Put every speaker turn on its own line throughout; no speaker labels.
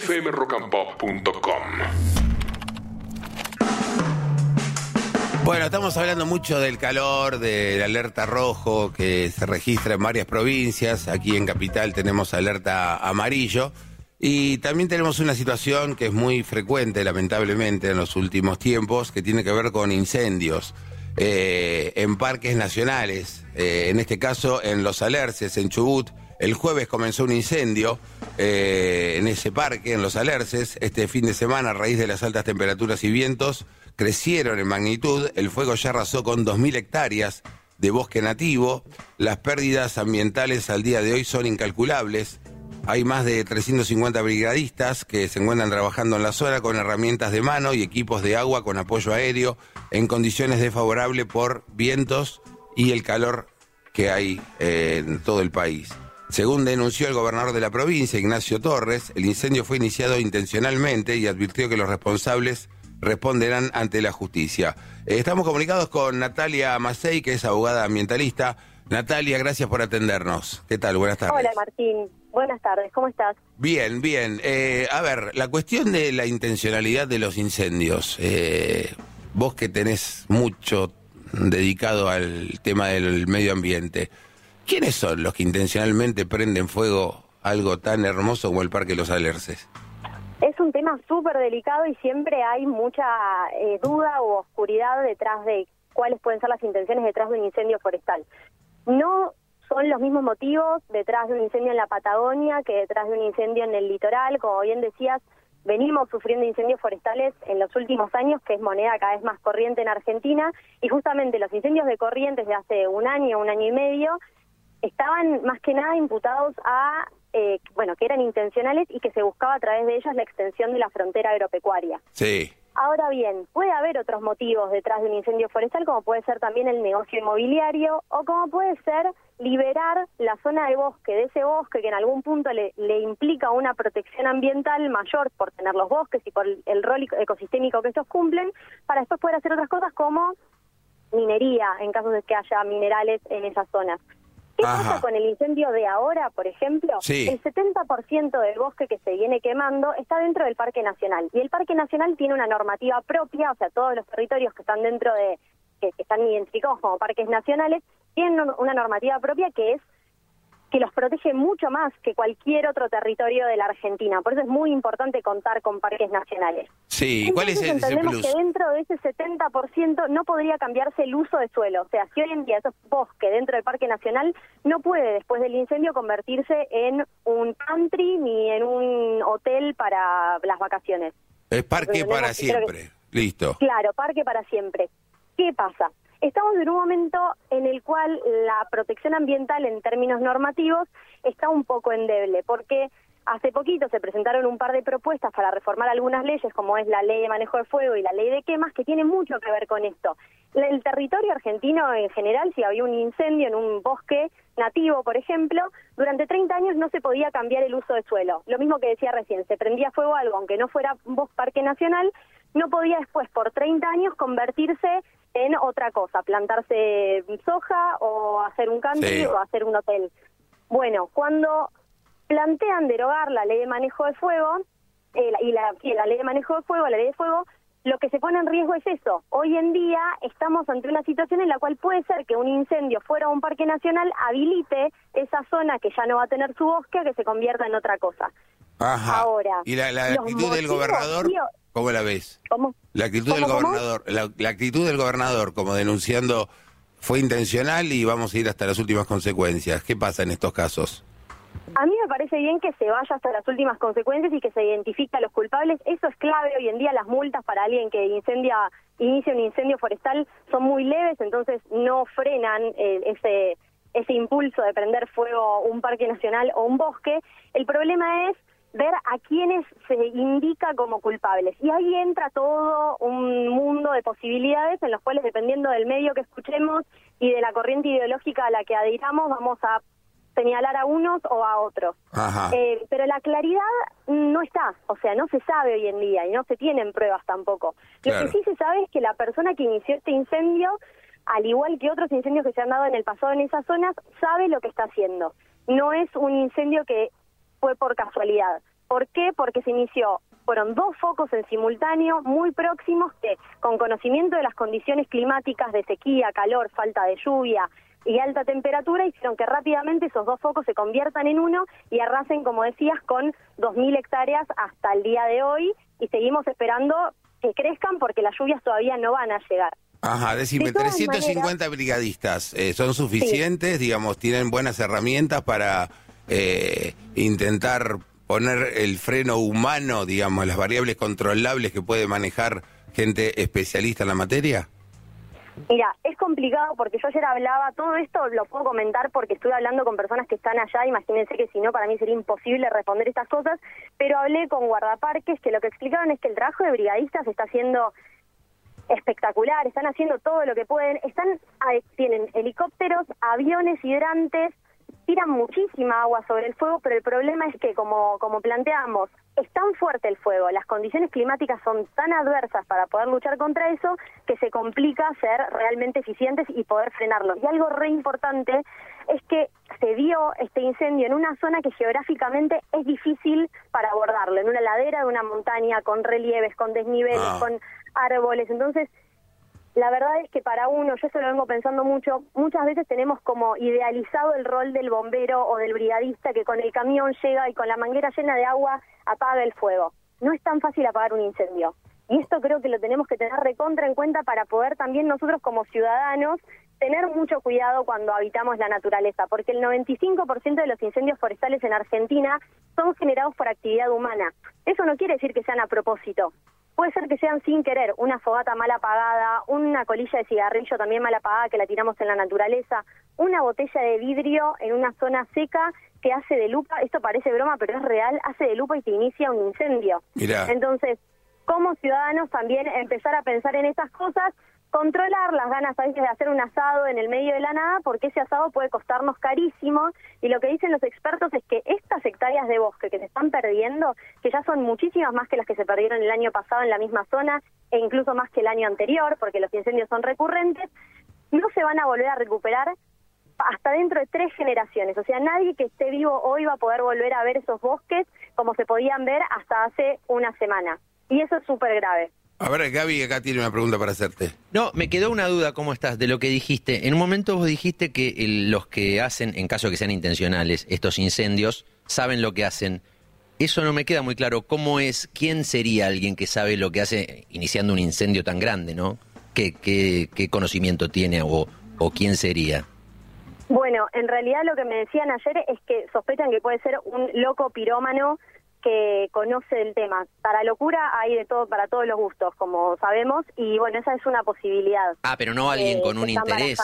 fmrockandpop.com.
Bueno, estamos hablando mucho del calor, del alerta rojo que se registra en varias provincias. Aquí en Capital tenemos alerta amarillo. Y también tenemos una situación que es muy frecuente, lamentablemente, en los últimos tiempos, que tiene que ver con incendios eh, en parques nacionales. Eh, en este caso, en Los Alerces, en Chubut. El jueves comenzó un incendio eh, en ese parque, en Los Alerces. Este fin de semana, a raíz de las altas temperaturas y vientos, crecieron en magnitud. El fuego ya arrasó con 2.000 hectáreas de bosque nativo. Las pérdidas ambientales al día de hoy son incalculables. Hay más de 350 brigadistas que se encuentran trabajando en la zona con herramientas de mano y equipos de agua con apoyo aéreo en condiciones desfavorables por vientos y el calor que hay en todo el país. Según denunció el gobernador de la provincia, Ignacio Torres, el incendio fue iniciado intencionalmente y advirtió que los responsables responderán ante la justicia. Eh, estamos comunicados con Natalia Macei, que es abogada ambientalista. Natalia, gracias por atendernos. ¿Qué tal? Buenas tardes.
Hola Martín, buenas tardes, ¿cómo estás?
Bien, bien. Eh, a ver, la cuestión de la intencionalidad de los incendios. Eh, vos que tenés mucho dedicado al tema del medio ambiente, ¿quiénes son los que intencionalmente prenden fuego algo tan hermoso como el Parque Los Alerces?
Es un tema súper delicado y siempre hay mucha eh, duda o oscuridad detrás de cuáles pueden ser las intenciones detrás de un incendio forestal. No son los mismos motivos detrás de un incendio en la Patagonia que detrás de un incendio en el litoral. Como bien decías, venimos sufriendo incendios forestales en los últimos años, que es moneda cada vez más corriente en Argentina, y justamente los incendios de corrientes de hace un año, un año y medio, estaban más que nada imputados a, eh, bueno, que eran intencionales y que se buscaba a través de ellos la extensión de la frontera agropecuaria.
Sí.
Ahora bien, puede haber otros motivos detrás de un incendio forestal, como puede ser también el negocio inmobiliario o como puede ser liberar la zona de bosque, de ese bosque que en algún punto le, le implica una protección ambiental mayor por tener los bosques y por el, rol ecosistémico que estos cumplen, para después poder hacer otras cosas como minería, en caso de que haya minerales en esas zonas. ¿Qué pasa con el incendio de ahora, por ejemplo?
Sí.
El 70% del bosque que se viene quemando está dentro del Parque Nacional. Y el Parque Nacional tiene una normativa propia, o sea, todos los territorios que están dentro de, que, que están identificados como parques nacionales, tienen una normativa propia que es que los protege mucho más que cualquier otro territorio de la Argentina. Por eso es muy importante contar con parques nacionales.
Sí, ¿cuál es
Entonces,
ese
entendemos
plus?
que dentro de ese 70% no podría cambiarse el uso de suelo. O sea, si hoy en día esos bosque dentro del Parque Nacional no puede después del incendio convertirse en un country ni en un hotel para las vacaciones.
Es parque
Entendemos
para
creo que-
siempre. Listo.
Claro, parque para siempre. ¿Qué pasa? Estamos en un momento en el cual la protección ambiental en términos normativos está un poco endeble, porque hace poquito se presentaron un par de propuestas para reformar algunas leyes, como es la ley de manejo de fuego y la ley de quemas, que tienen mucho que ver con esto. El territorio argentino en general, si había un incendio en un bosque nativo, por ejemplo, durante 30 años no se podía cambiar el uso de suelo. Lo mismo que decía recién, se prendía fuego algo, aunque no fuera un bosque parque nacional, no podía después por 30 años convertirse en otra cosa, plantarse soja o hacer un
Sí.
o hacer un hotel. Bueno, cuando plantean derogar la ley de manejo de fuego eh, la- y la, ley de manejo de fuego, la ley de fuego, lo que se pone en riesgo es eso. Hoy en día estamos ante una situación en la cual puede ser que un incendio fuera a un parque nacional habilite esa zona que ya no va a tener su bosque a que se convierta en otra cosa.
Ajá.
Ahora,
¿Y la, la actitud del gobernador?
tío-
¿Cómo la ves?
¿Cómo?
La actitud del gobernador, la, la actitud del gobernador como denunciando fue intencional y vamos a ir hasta las últimas consecuencias. ¿Qué pasa en estos casos?
A mí me parece bien que se vaya hasta las últimas consecuencias y que se identifique a los culpables. Eso es clave. Hoy en día las multas para alguien que incendia, inicia un incendio forestal son muy leves, entonces no frenan eh, ese, ese impulso de prender fuego un parque nacional o un bosque. El problema es ver a quienes se indica como culpables. Y ahí entra todo un mundo de posibilidades en los cuales, dependiendo del medio que escuchemos y de la corriente ideológica a la que adhiramos, vamos a señalar a unos o a otros. Eh, pero la claridad no está, o sea, no se sabe hoy en día y no se tienen pruebas tampoco.
Claro.
Lo que sí se sabe es que la persona que inició este incendio, al igual que otros incendios que se han dado en el pasado en esas zonas, sabe lo que está haciendo. No es un incendio que fue por casualidad. ¿Por qué? Porque se inició, fueron dos focos en simultáneo muy próximos que, con conocimiento de las condiciones climáticas de sequía, calor, falta de lluvia, y alta temperatura hicieron que rápidamente esos dos focos se conviertan en uno y arrasen, como decías, con 2.000 hectáreas hasta el día de hoy y seguimos esperando que crezcan porque las lluvias todavía no van a llegar.
Ajá, decime, 350 brigadistas, eh, ¿son suficientes? Digamos, ¿tienen buenas herramientas para eh, intentar poner el freno humano, digamos, las variables controlables que puede manejar gente especialista en la materia?
Mira, es complicado porque yo ayer hablaba, todo esto lo puedo comentar porque estuve hablando con personas que están allá, imagínense que si no, para mí sería imposible responder estas cosas, pero hablé con guardaparques que lo que explicaban es que el trabajo de brigadistas está haciendo espectacular, están haciendo todo lo que pueden, están tienen helicópteros, aviones hidrantes, tiran muchísima agua sobre el fuego, pero el problema es que, como, como planteamos, es tan fuerte el fuego, las condiciones climáticas son tan adversas para poder luchar contra eso, que se complica ser realmente eficientes y poder frenarlo. Y algo re importante es que se dio este incendio en una zona que geográficamente es difícil para abordarlo, en una ladera de una montaña, con relieves, con desniveles, ah. con árboles. Entonces, la verdad es que para uno, yo eso lo vengo pensando mucho, muchas veces tenemos como idealizado el rol del bombero o del brigadista que con el camión llega y con la manguera llena de agua apaga el fuego. No es tan fácil apagar un incendio. Y esto creo que lo tenemos que tener recontra en cuenta para poder también nosotros como ciudadanos tener mucho cuidado cuando habitamos la naturaleza, porque el 95% de los incendios forestales en Argentina son generados por actividad humana. Eso no quiere decir que sean a propósito, Puede ser que sean sin querer, una fogata mal apagada, una colilla de cigarrillo también mal apagada que la tiramos en la naturaleza, una botella de vidrio en una zona seca que hace de lupa, esto parece broma, pero es real, hace de lupa y te inicia un incendio. Entonces, como ciudadanos también empezar a pensar en esas cosas controlar las ganas a veces de hacer un asado en el medio de la nada, porque ese asado puede costarnos carísimo. Y lo que dicen los expertos es que estas hectáreas de bosque que se están perdiendo, que ya son muchísimas más que las que se perdieron el año pasado en la misma zona, e incluso más que el año anterior, porque los incendios son recurrentes, no se van a volver a recuperar hasta dentro de tres generaciones. O sea, nadie que esté vivo hoy va a poder volver a ver esos bosques como se podían ver hasta hace una semana. Y eso es súper grave.
A ver, Gaby acá tiene una pregunta para hacerte.
No, me quedó una duda, ¿cómo estás? De lo que dijiste. En un momento vos dijiste que los que hacen, en caso de que sean intencionales, estos incendios, saben lo que hacen. Eso no me queda muy claro. ¿Cómo es, quién sería alguien que sabe lo que hace iniciando un incendio tan grande, no? ¿Qué, qué, conocimiento tiene o, o quién sería?
Bueno, en realidad lo que me decían ayer es que sospechan que puede ser un loco pirómano que conoce el tema. Para locura hay de todo, para todos los gustos, como sabemos, y bueno, esa es una posibilidad.
Ah, pero no alguien con un interés.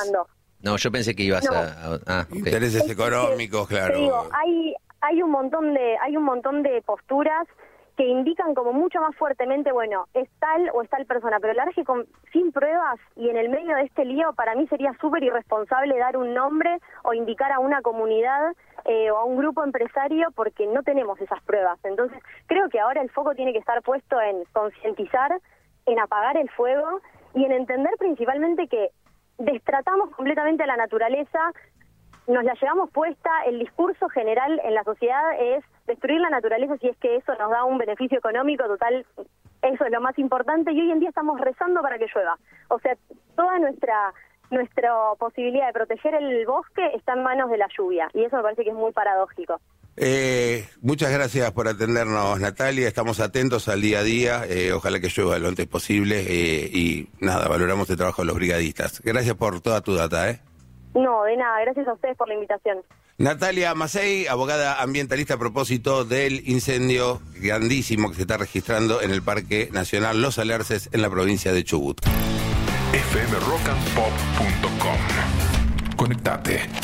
No, yo pensé que ibas a,
ah, intereses económicos, claro.
digo, hay hay un montón de hay un montón de posturas que indican como mucho más fuertemente, bueno, es tal o es tal persona, pero la verdad con, sin pruebas y en el medio de este lío, para mí sería súper irresponsable dar un nombre o indicar a una comunidad eh, o a un grupo empresario porque no tenemos esas pruebas. Entonces, creo que ahora el foco tiene que estar puesto en concientizar, en apagar el fuego y en entender principalmente que destratamos completamente a la naturaleza, nos la llevamos puesta, el discurso general en la sociedad es destruir la naturaleza si es que eso nos da un beneficio económico total, eso es lo más importante y hoy en día estamos rezando para que llueva. O sea, toda nuestra nuestra posibilidad de proteger el bosque está en manos de la lluvia y eso me parece que es muy paradójico.
Eh, muchas gracias por atendernos, Natalia. Estamos atentos al día a día. Eh, ojalá que llueva lo antes posible. Eh, y nada, valoramos el trabajo de los brigadistas. Gracias por toda tu data. ¿eh?
No, de nada. Gracias a ustedes por la invitación.
Natalia Macei, abogada ambientalista a propósito del incendio grandísimo que se está registrando en el Parque Nacional Los Alerces en la provincia de Chubut.
fmrockandpop.com Conectate.